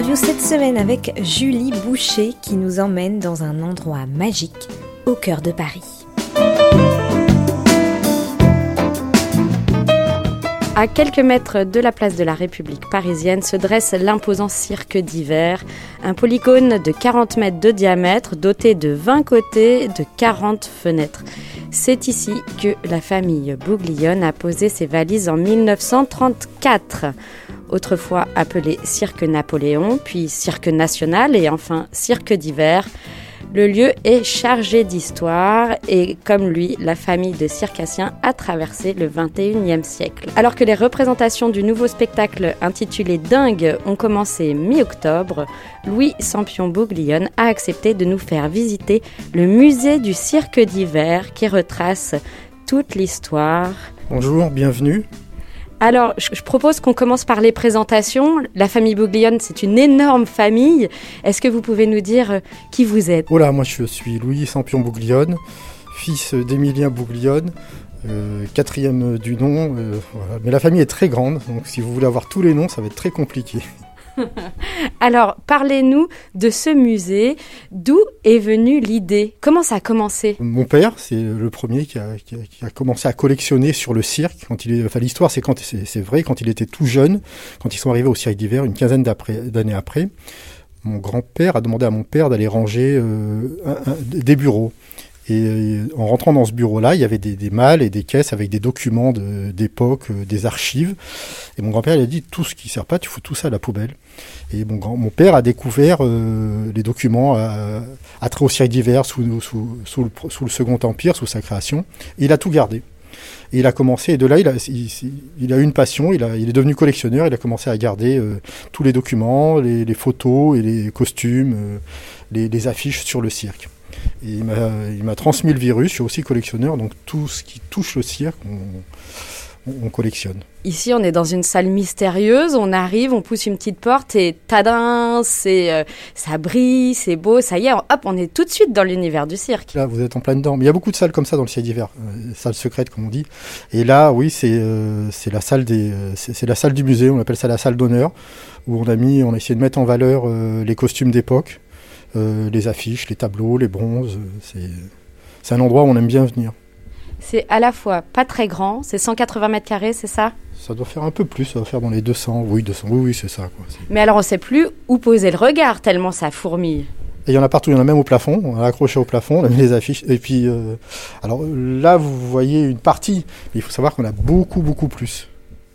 Interview cette semaine avec Julie Boucher qui nous emmène dans un endroit magique au cœur de Paris. À quelques mètres de la place de la République parisienne se dresse l'imposant cirque d'hiver, un polygone de 40 mètres de diamètre doté de 20 côtés de 40 fenêtres. C'est ici que la famille Bouglione a posé ses valises en 1934 autrefois appelé Cirque Napoléon, puis Cirque National et enfin Cirque d'hiver. Le lieu est chargé d'histoire et comme lui, la famille de circassiens a traversé le 21e siècle. Alors que les représentations du nouveau spectacle intitulé Dingue ont commencé mi-octobre, Louis Sampion Bouglione a accepté de nous faire visiter le musée du cirque d'hiver qui retrace toute l'histoire. Bonjour, bienvenue. Alors, je propose qu'on commence par les présentations. La famille Bouglione, c'est une énorme famille. Est-ce que vous pouvez nous dire euh, qui vous êtes? Voilà, moi je suis Louis Sampion Bouglione, fils d'Émilien Bouglione, euh, quatrième du nom. Euh, Mais la famille est très grande, donc si vous voulez avoir tous les noms, ça va être très compliqué. Alors, parlez-nous de ce musée. D'où est venue l'idée? Comment ça a commencé? Mon père, c'est le premier qui a, commencé à collectionner sur le cirque. Quand il l'histoire, c'est quand c'est vrai, quand il était tout jeune, quand ils sont arrivés au cirque d'hiver, une quinzaine d'années après. Mon grand-père a demandé à mon père d'aller ranger euh, des bureaux. Et euh, en rentrant dans ce bureau-là, il y avait des, malles et des caisses avec des documents d'époque, euh, des archives. Et mon grand-père il a dit tout ce qui ne sert pas, tu fous tout ça à la poubelle. Et mon, grand, mon père a découvert euh, les documents à, à très au siècle d'hiver sous, le, Second Empire, sous sa création. Et il a tout gardé. Et il a commencé, et de là, il a, eu une passion, il, est devenu collectionneur, il a commencé à garder tous les documents, les, photos et les costumes, les affiches sur le cirque il m'a transmis le virus. Je suis aussi collectionneur, donc tout ce qui touche le cirque, on, collectionne. Ici, on est dans une salle mystérieuse. On arrive, on pousse une petite porte et tadin, c'est euh, ça brille, c'est beau. Ça y est, hop, on est tout de suite dans l'univers du cirque. Là, vous êtes en plein dedans. Mais il y a beaucoup de salles comme ça dans le ciel d'hiver, euh, salles secrètes comme on dit. Et là, oui, c'est euh, c'est la salle des c'est la salle du musée. On appelle ça la salle d'honneur où on a mis, on a essayé de mettre en valeur les costumes d'époque les affiches, les tableaux, les bronzes. C'est un endroit où on aime bien venir. C'est à la fois pas très grand, c'est 180 mètres carrés, c'est ça? Ça doit faire un peu plus, ça doit faire dans les 200, oui, 200, oui, oui, c'est ça. Quoi. Mais alors on sait plus où poser le regard tellement ça fourmille. Et il y en a partout, il y en a même au plafond, on a accroché au plafond, on a mis les affiches. Et puis, euh, alors là, vous voyez une partie, mais il faut savoir qu'on a beaucoup, beaucoup plus.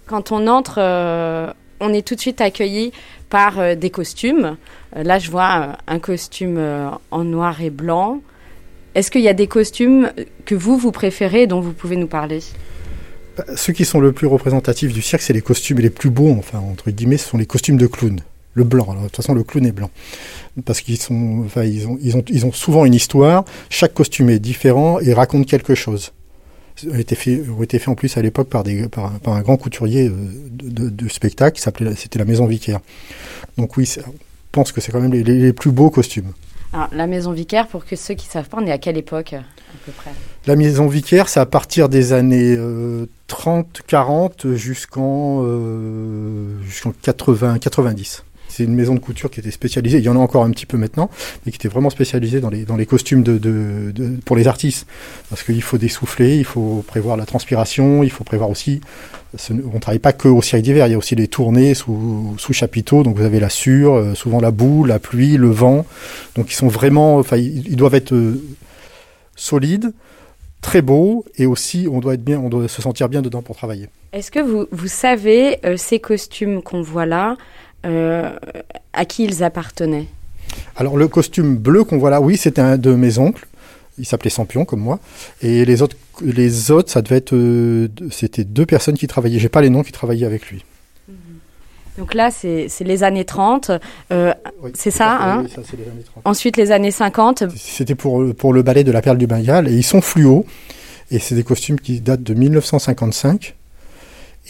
Quand on entre, euh, on est tout de suite accueilli par des costumes. Euh, là, je vois euh, un costume euh, en noir et blanc. Est-ce qu'il y a des costumes que vous, vous préférez et dont vous pouvez nous parler? Bah, Ceux qui sont le plus représentatifs du cirque, c'est les costumes les plus beaux, enfin, entre guillemets, ce sont les costumes de clown. Le blanc, de toute façon, le clown est blanc. Parce qu'ils sont, enfin, ils ont, ils ont, ils ont souvent une histoire. Chaque costume est différent et raconte quelque chose ont été fait, faits en plus à l'époque par, des, par, un grand couturier de, de, spectacle qui s'appelait, c'était la Maison Vicaire. Donc oui, pense que c'est quand même les, plus beaux costumes. Alors, la maison vicaire, pour que ceux qui ne savent pas, on est à quelle époque à peu près? La maison vicaire, c'est à partir des années 30, 40 jusqu'en euh, 80, 90. C'est une maison de couture qui était spécialisée, il y en a encore un petit peu maintenant, mais qui était vraiment spécialisée dans les, dans les costumes de, de, pour les artistes. Parce qu'il faut dessouffler, il faut prévoir la transpiration, il faut prévoir aussi. On ne travaille pas que au d'hiver, il y a aussi les tournées sous, sous chapiteau, donc vous avez la sure, euh, souvent la boue, la pluie, le vent. Donc ils sont vraiment. Enfin, ils doivent être euh, solides très beaux et aussi on doit être bien, on doit se sentir bien dedans pour travailler. Est-ce que vous, vous savez euh, ces costumes qu'on voit là, à qui ils appartenaient Alors le costume bleu qu'on voit là, oui, c'était un de mes oncles. Il s'appelait Sampion comme moi. Et les autres, les autres, ça devait être, euh, c'était deux personnes qui travaillaient. J'ai pas les noms qui travaillaient avec lui. Mhm. Donc là, c'est les années 30, euh, c'est ça, hein oui, ça les années 30. Ensuite, les années 50. C'était pour, pour le ballet de la Perle du Bengale, et ils sont fluo, et c'est des costumes qui datent de 1955.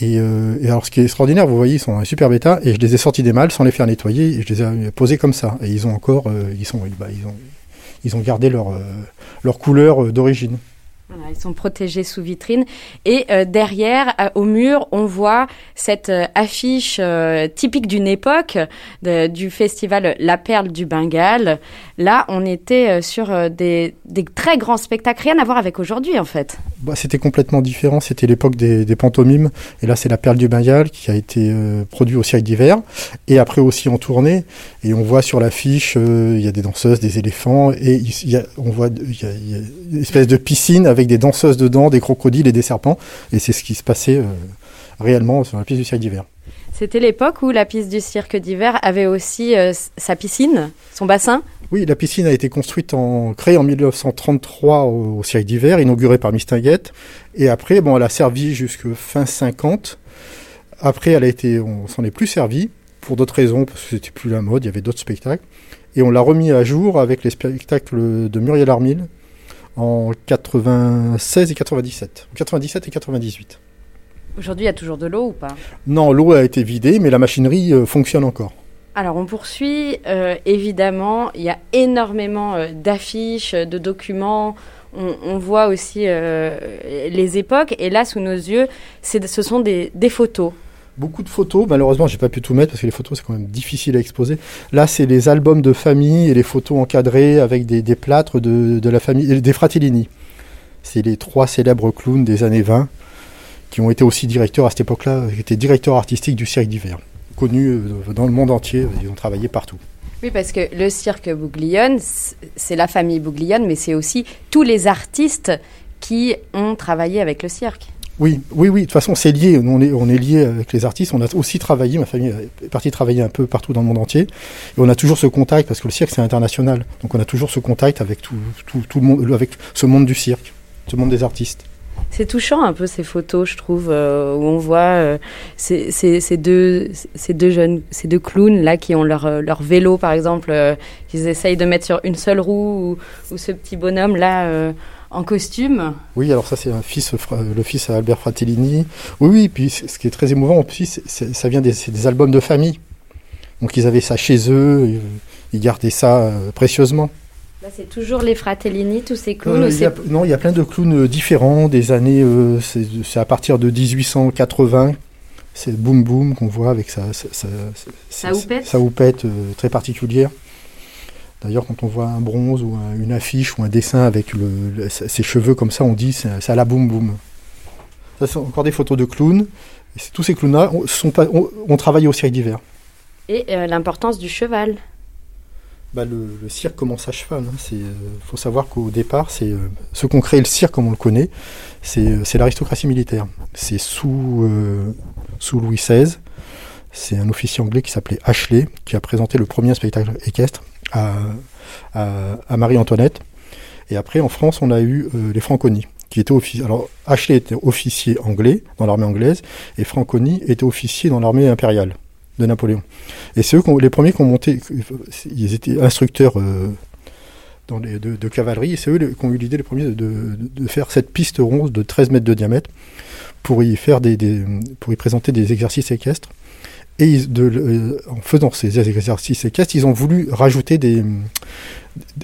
Euh, et, alors, ce qui est extraordinaire, vous voyez, ils sont en super bêta, et je les ai sortis des malles sans les faire nettoyer, et je les ai posés comme ça. Et ils ont encore, euh, ils sont, bah, ils ont, ils ont gardé leur, euh, leur couleur d'origine. Ils sont protégés sous vitrine. Et euh, derrière, au mur, on voit cette euh, affiche euh, typique d'une époque du festival La Perle du Bengale. Là, on était sur des, très grands spectacles, rien à voir avec aujourd'hui en fait. Bah, c'était complètement différent. C'était l'époque des, pantomimes. Et là, c'est La Perle du Bengale qui a été produit au cirque d'hiver. Et après aussi en tournée. Et on voit sur l'affiche, il y a des danseuses, des éléphants. Et on voit il y, a, une espèce de piscine avec des danseuses dedans, des crocodiles et des serpents. Et c'est ce qui se passait euh, réellement sur la piste du cirque d'hiver. C'était l'époque où la piste du cirque d'hiver avait aussi euh, sa piscine, son bassin? Oui, la piscine a été construite en, créée en 1933 au, cirque d'hiver, inaugurée par Mistinguette. Et après, bon, elle a servi jusque fin 50. Après, elle a été, on s'en est plus servi pour d'autres raisons, parce que c'était plus la mode, il y avait d'autres spectacles. Et on l'a remis à jour avec les spectacles de Muriel Armil, en 96 et 97. 97 et 98. Aujourd'hui, il y a toujours de l'eau ou pas? Non, l'eau a été vidée, mais la machinerie euh, fonctionne encore. Alors, on poursuit. Euh, évidemment, il y a énormément euh, d'affiches, de documents. On, voit aussi les époques. Et là, sous nos yeux, ce sont des photos. Beaucoup de photos, malheureusement j'ai pas pu tout mettre parce que les photos c'est quand même difficile à exposer. Là c'est les albums de famille et les photos encadrées avec des, plâtres de, la famille, des Fratellini. C'est les trois célèbres clowns des années 20 qui ont été aussi directeurs à cette époque-là, qui étaient directeurs artistiques du cirque d'hiver, connus euh, dans le monde entier, ils ont travaillé partout. Oui, parce que le cirque Bouglione, c'est la famille Bouglione, mais c'est aussi tous les artistes qui ont travaillé avec le cirque. Oui, oui, oui. De toute façon, c'est lié. On est, on est lié avec les artistes. On a aussi travaillé. Ma famille est partie travailler un peu partout dans le monde entier. Et on a toujours ce contact parce que le cirque c'est international. Donc on a toujours ce contact avec tout, tout, tout, le monde, avec ce monde du cirque, ce monde des artistes. C'est touchant un peu ces photos, je trouve, euh, où on voit euh, ces, deux, ces deux jeunes, ces deux clowns là qui ont leur, euh, leur vélo par exemple, qu'ils essayent de mettre sur une seule roue, ou, ou ce petit bonhomme là en costume. Oui, alors ça c'est un fils, le fils à Albert Fratellini. Oui, oui, puis ce qui est très émouvant aussi, ça vient des, des, albums de famille. Donc ils avaient ça chez eux, ils gardaient ça euh, précieusement. Là c'est toujours les Fratellini, tous ces clowns euh, Non, il y a plein de clowns euh, différents, des années, c'est à partir de 1880. C'est Boom Boom qu'on voit avec sa, sa, sa houppette très particulière. D'ailleurs, quand on voit un bronze ou une affiche ou un dessin avec ses cheveux comme ça, on dit c'est à la boum boum. Ça, c'est encore des photos de clowns. Et tous ces clowns-là ont, travaillé au cirque d'hiver. Et euh, l'importance du cheval bah, le, cirque commence à cheval. Il hein. euh, faut savoir qu'au départ, c'est euh, ceux qui ont créé le cirque comme on le connaît, c'est l'aristocratie militaire. C'est sous, sous Louis XVI. C'est un officier anglais qui s'appelait Ashley qui a présenté le premier spectacle équestre à, Marie-Antoinette. Et après, en France, on a eu euh, les Franconi, qui étaient officiers. Alors, Ashley était officier anglais dans l'armée anglaise, et Franconi était officier dans l'armée impériale de Napoléon. Et c'est eux les premiers qui ont monté, ils étaient instructeurs euh, dans de, cavalerie, et c'est eux qui ont eu l'idée les premiers de, faire cette piste ronde de 13 mètres de diamètre pour y, faire des, pour y présenter des exercices équestres. Et de, en faisant ces exercices équestres, ils ont voulu rajouter des,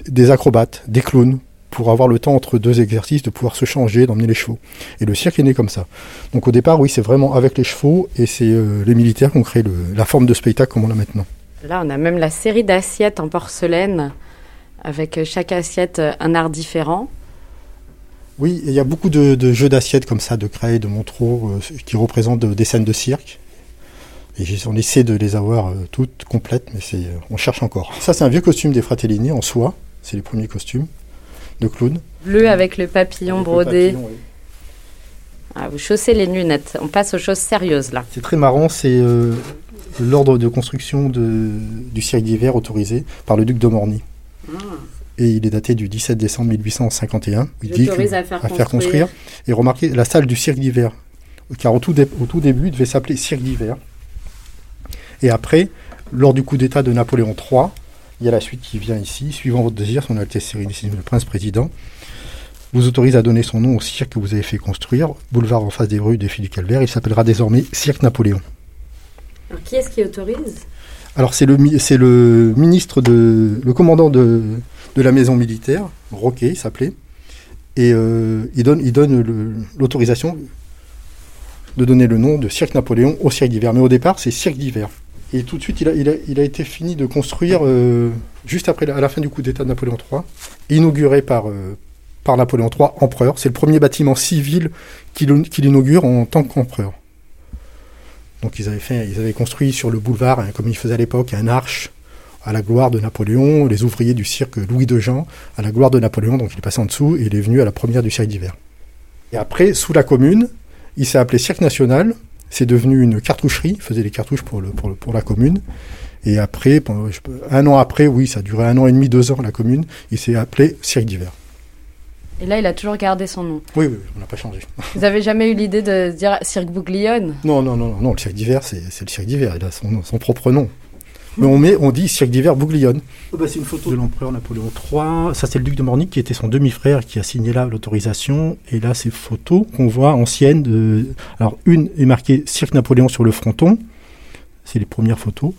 des acrobates, des clowns, pour avoir le temps entre deux exercices de pouvoir se changer, d'emmener les chevaux. Et le cirque est né comme ça. Donc au départ, oui, c'est vraiment avec les chevaux et c'est euh, les militaires qui ont créé la forme de spectacle comme on l'a maintenant. Là, on a même la série d'assiettes en porcelaine, avec euh, chaque assiette euh, un art différent. Oui, il y a beaucoup de, jeux d'assiettes comme ça, de craie, de montraux, qui représentent des scènes de cirque. Et on essaie de les avoir euh, toutes complètes, mais euh, on cherche encore. Ça, c'est un vieux costume des Fratellini en soie. C'est les premiers costumes de clown. Bleu avec le papillon brodé. ah, vous chaussez les lunettes. On passe aux choses sérieuses là. C'est très marrant. C'est euh, l'ordre de construction de, du cirque d'hiver autorisé par le duc de Morny. Ah. Et il est daté du 17 décembre 1851. Il dit à, faire, construire. construire. Et remarquez la salle du cirque d'hiver. Car au tout, au tout début, il devait s'appeler cirque d'hiver. Et après, lors du coup d'État de Napoléon III, il y a la suite qui vient ici. Suivant votre désir, son Altesse Sérénissime le Prince Président vous autorise à donner son nom au cirque que vous avez fait construire, boulevard en face des rues des Filles du Calvaire. Il s'appellera désormais Cirque Napoléon. Alors qui est-ce qui autorise? Alors c'est le, c'est le ministre de, le commandant de, de la maison militaire, Roquet il s'appelait, Et il donne, il donne l'autorisation de donner le nom de Cirque Napoléon au Cirque d'hiver. Mais au départ, c'est Cirque d'hiver. Et tout de suite, il a, été fini de construire, juste après, à la fin du coup d'État de Napoléon III, inauguré par, par Napoléon III, empereur. C'est le premier bâtiment civil qu'il inaugure en tant qu'empereur. Donc ils avaient, fait, ils avaient construit sur le boulevard, hein, comme ils faisaient à l'époque, un arche à la gloire de Napoléon, les ouvriers du cirque Louis de Jean, à la gloire de Napoléon, donc il est passé en dessous et il est venu à la première du cirque d'hiver. Et après, sous la commune, il s'est appelé Cirque National, c'est devenu une cartoucherie, il faisait des cartouches pour, le, pour, pour la commune. Et après, un an après, oui, ça a duré un an et demi, deux ans la commune, il s'est appelé Cirque d'hiver. Et là, il a toujours gardé son nom. Oui, oui, on n'a pas changé. Vous n'avez jamais eu l'idée de dire Cirque Bouglione? Non, non, non, non, le cirque d'hiver, c'est le cirque d'hiver, il a son, son, propre nom. Mais on, met, on dit cirque d'hiver Bouglione. Oh, bah, c'est une photo de l'empereur Napoléon III. Ça, c'est le duc de Morny qui était son demi-frère qui a signé là l'autorisation. Et là, ces photos qu'on voit anciennes. De... Alors, une est marquée cirque Napoléon sur le fronton. C'est les premières photos.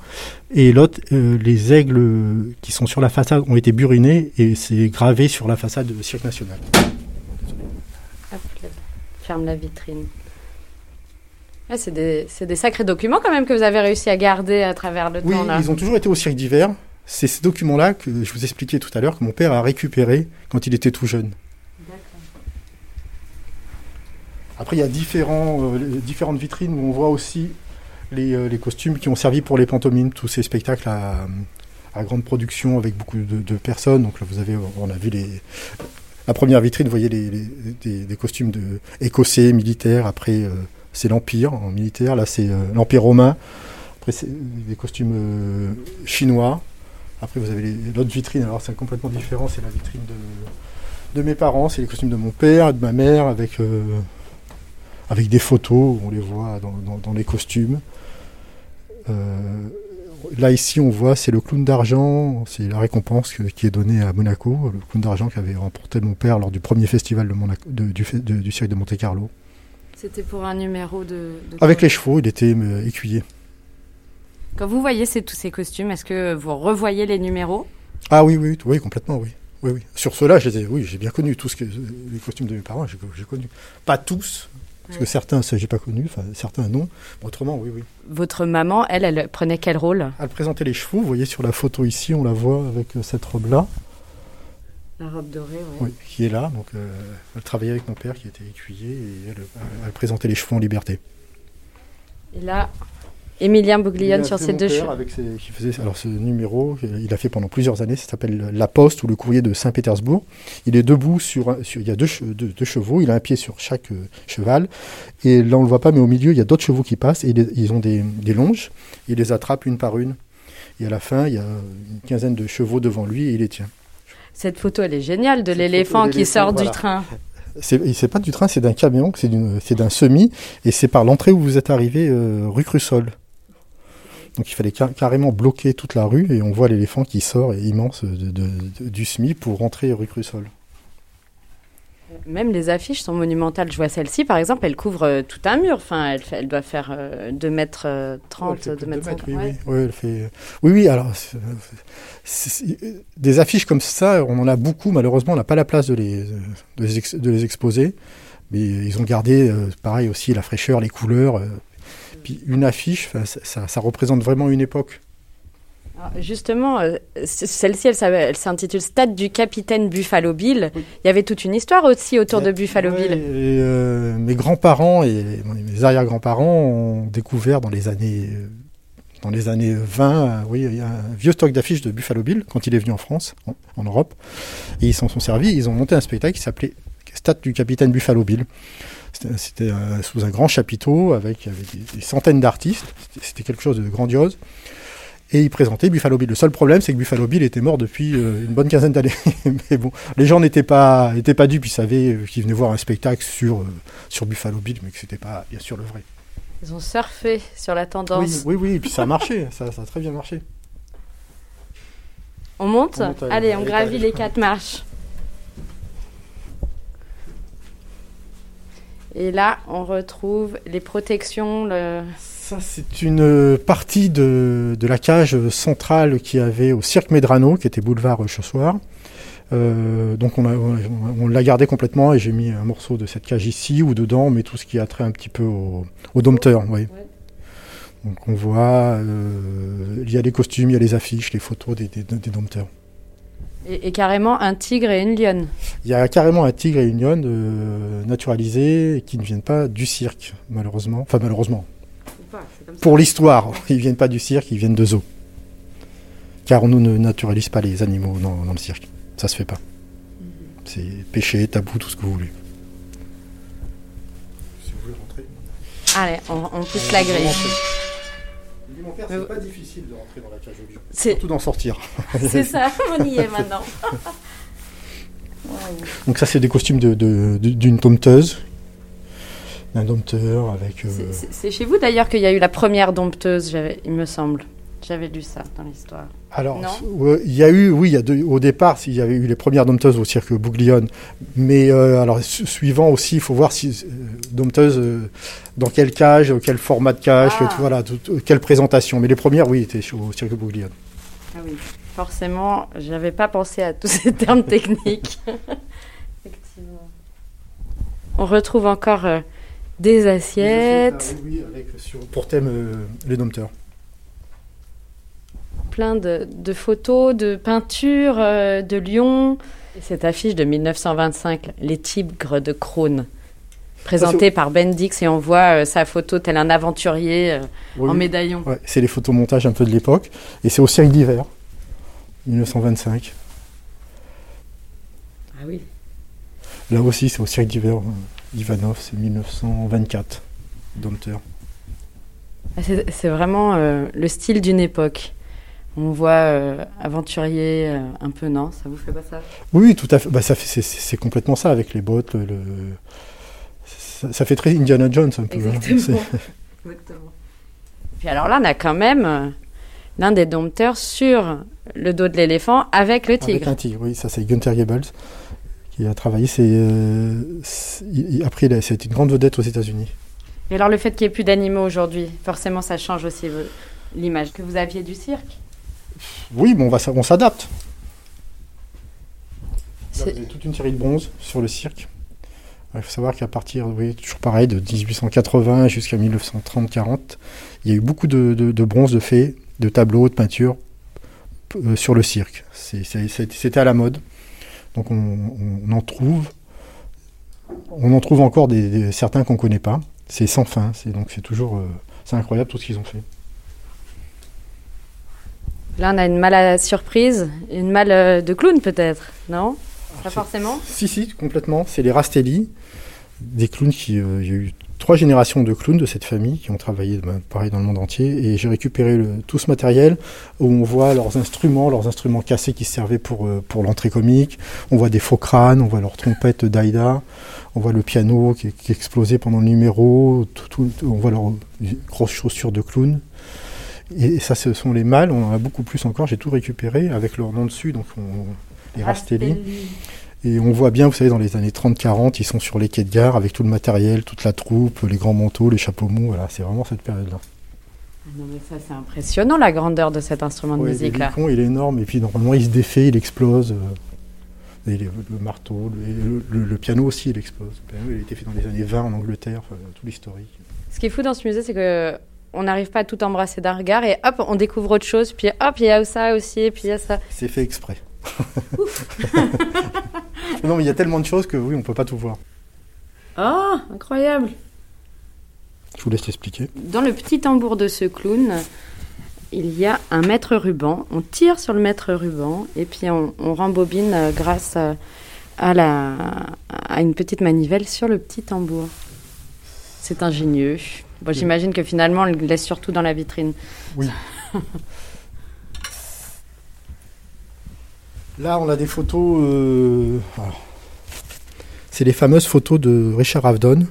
Et l'autre, euh, les aigles qui sont sur la façade ont été burinés et c'est gravé sur la façade du Cirque National. ferme la vitrine. C'est des, des, sacrés documents quand même que vous avez réussi à garder à travers le oui, temps. Oui, ils ont toujours été au Cirque d'hiver. C'est ces documents-là que je vous expliquais tout à l'heure que mon père a récupéré quand il était tout jeune. Après, il y a différents, euh, différentes vitrines où on voit aussi euh, les, costumes qui ont servi pour les pantomimes, tous ces spectacles à, grande production avec beaucoup de, personnes. Donc là, vous avez, on a vu les, la première vitrine, vous voyez les, des, costumes de écossais, militaires. Après, euh, c'est l'Empire en militaire. Là, c'est euh, l'Empire romain. Après, c'est des costumes chinois. Après, vous avez l'autre vitrine. Alors, c'est complètement différent. C'est la vitrine de, mes parents. C'est les costumes de mon père et de ma mère avec, avec des photos. On les voit dans les costumes. Euh, là, ici, on voit, c'est le clown d'argent, c'est la récompense qui est donnée à Monaco, le clown d'argent qu'avait remporté mon père lors du premier festival de du, du cirque de Monte-Carlo. C'était pour un numéro de. Avec les chevaux, il était euh, écuyer. Quand vous voyez tous ces costumes, est-ce que vous revoyez les numéros? Ah oui, oui, oui, complètement, oui. Oui, oui. Sur ceux-là, oui, j'ai bien connu tous les costumes de mes parents, j'ai connu. Pas tous, parce que certains, ça, j'ai pas connu, enfin, certains non. autrement, oui, oui. Votre maman, elle, elle prenait quel rôle? Elle présentait les chevaux. Vous voyez sur la photo ici, on la voit avec euh, cette robe-là. La robe dorée. Oui, qui est là. Donc, euh, elle travaillait avec mon père qui était écuyer et elle, elle présentait les chevaux en liberté. Et là, Émilien Bouglione sur ses deux cheveux. Avec qui faisait alors ce numéro, il a fait pendant plusieurs années. Ça s'appelle La Poste ou le Courrier de Saint-Pétersbourg. Il est debout sur, sur il y a deux, deux, chevaux. Il a un pied sur chaque euh, cheval. Et là on le voit pas, mais au milieu il y a d'autres chevaux qui passent et ils ont des, des, longes. Il les attrape une par une. Et à la fin il y a une quinzaine de chevaux devant lui et il les tient. Cette photo elle est géniale de l'éléphant qui sort du train. C'est pas du train, c'est d'un camion, c'est d'un semi, et c'est par l'entrée où vous êtes arrivé euh, rue Crussol. Donc il fallait carrément bloquer toute la rue et on voit l'éléphant qui sort immense du SMI pour rentrer rue Crussol. Même les affiches sont monumentales. Je vois celle-ci, par exemple, elle couvre euh, tout un mur. Enfin, elle, doit faire 2 mètres 30, 2 mètres 30. Oui, oui. fait... oui, oui, alors, des affiches comme ça, on en a beaucoup. Malheureusement, on n'a pas la place de les, de les, exposer. Mais ils ont gardé, euh, pareil aussi, la fraîcheur, les couleurs. Euh, puis une affiche, ça, représente vraiment une époque. Justement, euh, celle-ci, elle, s'intitule Stade du capitaine Buffalo Bill. Il y avait toute une histoire aussi autour de Buffalo Bill. Euh, mes grands-parents et mes arrière-grands-parents ont découvert dans les années, dans les années 20, oui, il y a un vieux stock d'affiches de Buffalo Bill quand il est venu en France, en, Europe. Et ils s'en sont servis. Ils ont monté un spectacle qui s'appelait Stade du capitaine Buffalo Bill. C'était sous un grand chapiteau avec, des, centaines d'artistes. C'était quelque chose de grandiose. Et il présentait Buffalo Bill. Le seul problème, c'est que Buffalo Bill était mort depuis euh, une bonne quinzaine d'années. Mais bon, les gens n'étaient pas, étaient pas dupes. Ils savaient qu'ils venaient voir un spectacle sur, euh, sur Buffalo Bill, mais que c'était pas, bien sûr, le vrai. Ils ont surfé sur la tendance. Oui, oui, et puis ça a marché. ça, ça, a très bien marché. On monte, Allez, on gravit les quatre marches. Et là, on retrouve les protections, Ça, c'est une partie de, de la cage centrale qu'il y avait au Cirque Medrano, qui était boulevard Chaussoir. Euh, donc on, a- on l'a gardé complètement et j'ai mis un morceau de cette cage ici ou dedans, mais tout ce qui a trait un petit peu au, au dompteur. Oui. Donc on voit, euh, il y a les costumes, il y a les affiches, les photos des, des, des dompteurs. Et, et carrément un tigre et une lionne. Il y a carrément un tigre et une lionne euh, naturalisés qui ne viennent pas du cirque, malheureusement. Enfin malheureusement. Pour l'histoire, ils viennent pas du cirque, ils viennent de zoo. Car on ne naturalise pas les animaux dans, dans le cirque. Ça se fait pas. C'est péché, tabou, tout ce que vous voulez. Si vous voulez rentrer. Allez, on, on pousse la grille. Mon père, c'est pas difficile de rentrer dans la cage au lion. C'est Surtout d'en sortir. c'est ça, on y est maintenant. Donc ça, c'est des costumes de- de- de- d'une dompteuse. D'un dompteur avec... euh, C'est- chez vous d'ailleurs qu'il y a eu la première dompteuse, il me semble. J'avais lu ça dans l'histoire. Alors, Non il y a eu, oui, il y a deux- au départ, il y avait eu les premières dompteuses au cirque Bouglione, mais euh, alors su- suivant aussi, il faut voir si euh, dompteuse euh, dans quelle cage, quel format de cage, Ah. tout- voilà, tout- quelle présentation. Mais les premières, oui, étaient au cirque Bouglione. Ah oui, forcément, j'avais pas pensé à tous ces termes techniques. Effectivement. On retrouve encore des assiettes, Oui, avec sur- pour thème euh, les dompteurs. plein de, de photos, de peintures, euh, de lions. Et cette affiche de 1925, Les Tigres de Crône, présentée par Bendix, et on voit euh, sa photo tel un aventurier euh, Oui, en médaillon. ouais, c'est les photomontages un peu de l'époque, et c'est au cirque d'hiver, 1925. Ah oui. Là aussi, c'est au cirque d'hiver, euh, Ivanov, c'est 1924, dompteur. Ah, C'est vraiment euh, le style d'une époque. On voit euh, aventurier euh, un peu, non? Ça vous fait pas ça? Oui, tout à fait. Bah, ça fait, c'est, complètement ça avec les bottes. Le, le- ça, ça fait très Indiana Jones un peu. hein. Exactement. C'est- Exactement. Puis alors là, on a quand même l'un des dompteurs sur le dos de l'éléphant avec le Avec tigre. un tigre, oui, ça c'est Gunther Goebbels qui a travaillé. C'est, euh, c'est- après, il a- c'était une grande vedette aux États-Unis. Et alors le fait qu'il n'y ait plus d'animaux aujourd'hui, forcément, ça change aussi euh, l'image que vous aviez du cirque. Oui, bon, on, va, on s'adapte. Là, C'est- vous avez toute une série de bronzes sur le cirque. Il faut savoir qu'à partir, oui, toujours pareil, de 1880 jusqu'à 1930-40, il y a eu beaucoup de, de, de bronzes, de faits, de tableaux, de peintures euh, sur le cirque. C'est- c'est- c'est- C'était à la mode. Donc on, en trouve, on en trouve encore des, des- certains qu'on ne connaît pas. C'est sans fin. C'est donc c'est toujours, euh, c'est incroyable tout ce qu'ils ont fait. Là, on a une malle à surprise, une malle euh, de clown peut-être, non? Pas c'est- forcément? Si, si, complètement. C'est les Rastelli, des clowns qui. euh, y a eu trois générations de clowns de cette famille qui ont travaillé ben, pareil dans le monde entier. Et j'ai récupéré le- tout ce matériel où on voit leurs instruments, leurs instruments cassés qui servaient pour, euh, pour l'entrée comique. On voit des faux crânes, on voit leurs trompettes d'Aïda, on voit le piano qui, qui explosait pendant le numéro, tout- tout- on voit leurs grosses chaussures de clown. Et ça, ce sont les mâles, on en a beaucoup plus encore. J'ai tout récupéré avec leur nom dessus, donc on- les Rastelli. Et on voit bien, vous savez, dans les années 30-40, ils sont sur les quais de gare avec tout le matériel, toute la troupe, les grands manteaux, les chapeaux mous. Voilà, c'est vraiment cette période-là. Non mais ça c'est impressionnant la grandeur de cet instrument de Ouais, musique le là. Vicon, il est énorme, et puis normalement, il se défait, il explose. euh, et le, le marteau, le, le- le piano aussi, il explose. Le piano, il a été fait dans les années 20 en Angleterre, enfin, tout l'historique. Ce qui est fou dans ce musée c'est que on n'arrive pas à tout embrasser d'un regard et hop on découvre autre chose puis hop il y a ça aussi et puis il y a ça. C'est fait exprès. non, mais il y a tellement de choses que oui, on peut pas tout voir. Oh incroyable. Je vous laisse l'expliquer. Dans le petit tambour de ce clown, il y a un mètre ruban. On tire sur le mètre ruban et puis on, on rembobine euh, grâce à, à la, à une petite manivelle sur le petit tambour. C'est ingénieux. Bon, J'imagine que finalement, on le laisse surtout dans la vitrine. Oui. Là, on a des photos. euh, alors, c'est les fameuses photos de Richard Avedon.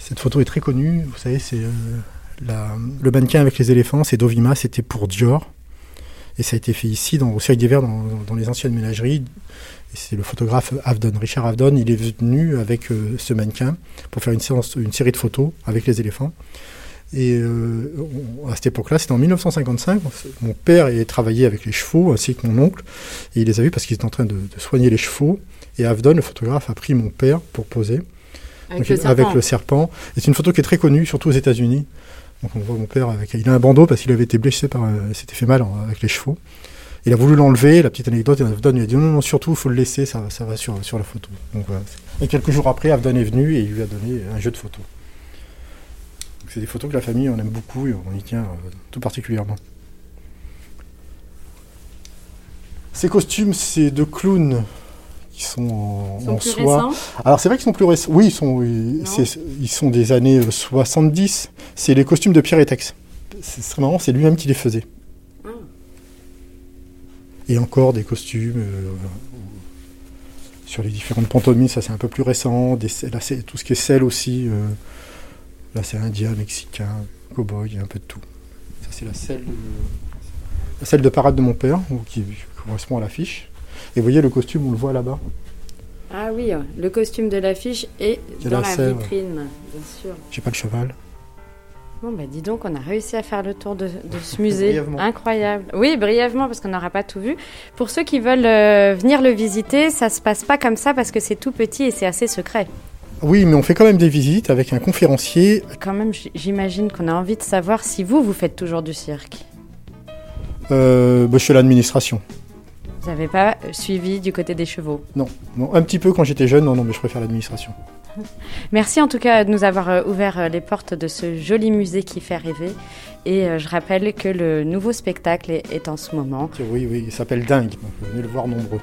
Cette photo est très connue. Vous savez, c'est euh, le mannequin avec les éléphants. C'est Dovima. C'était pour Dior. Et ça a été fait ici, dans, au Cirque d'hiver, dans, dans les anciennes ménageries. C'est le photographe Avedon, Richard Avedon. Il est venu avec euh, ce mannequin pour faire une série de photos avec les éléphants. Et euh, à cette époque-là, c'était en 1955. Mon père est travaillé avec les chevaux, ainsi que mon oncle. Et il les a vus parce qu'ils étaient en train de, soigner les chevaux. Et Avdon, le photographe, a pris mon père pour poser. Avec, le, serpent. le serpent. Et c'est une photo qui est très connue, surtout aux États-Unis. Donc on voit mon père avec. Il a un bandeau parce qu'il avait été blessé par. Il s'était fait mal avec les chevaux. Il a voulu l'enlever, la petite anecdote, et Avdon lui a dit non, non, surtout, il faut le laisser, ça, ça va sur, sur la photo. Donc, voilà. Et quelques jours après, Avdon est venu et il lui a donné un jeu de photos. C'est des photos que la famille, on aime beaucoup et on y tient euh, tout particulièrement. Ces costumes, c'est deux clowns qui sont en, soie. Alors c'est vrai qu'ils sont plus récents. Oui, ils sont, ils, sont des années 70. C'est les costumes de Pierre Etex. C'est très marrant, c'est lui-même qui les faisait. Ah. Et encore des costumes euh, sur les différentes pantomimes, ça c'est un peu plus récent. Des, là, tout ce qui est sel aussi. Euh, Là, c'est indien, mexicain, cowboy, un peu de tout. Ça, c'est la selle de, la selle de parade de mon père, qui correspond à l'affiche. Et vous voyez le costume, on le voit là-bas. Ah oui, le costume de l'affiche est dans la, vitrine, bien sûr. J'ai pas le cheval. Bon, bah dis donc, on a réussi à faire le tour de, ce musée. Incroyable. Oui, brièvement, parce qu'on n'aura pas tout vu. Pour ceux qui veulent euh, venir le visiter, ça se passe pas comme ça parce que c'est tout petit et c'est assez secret. Oui, mais on fait quand même des visites avec un conférencier. Quand même, j'imagine qu'on a envie de savoir si vous, vous faites toujours du cirque. Euh, bah, je suis à l'administration. Vous n'avez pas suivi du côté des chevaux? Non, non, un petit peu quand j'étais jeune, non, non, mais je préfère l'administration. Merci en tout cas de nous avoir euh, ouvert euh, les portes de ce joli musée qui fait rêver. Et euh, je rappelle que le nouveau spectacle est, en ce moment. Oui, oui, il s'appelle Dingue, donc venez le voir nombreux.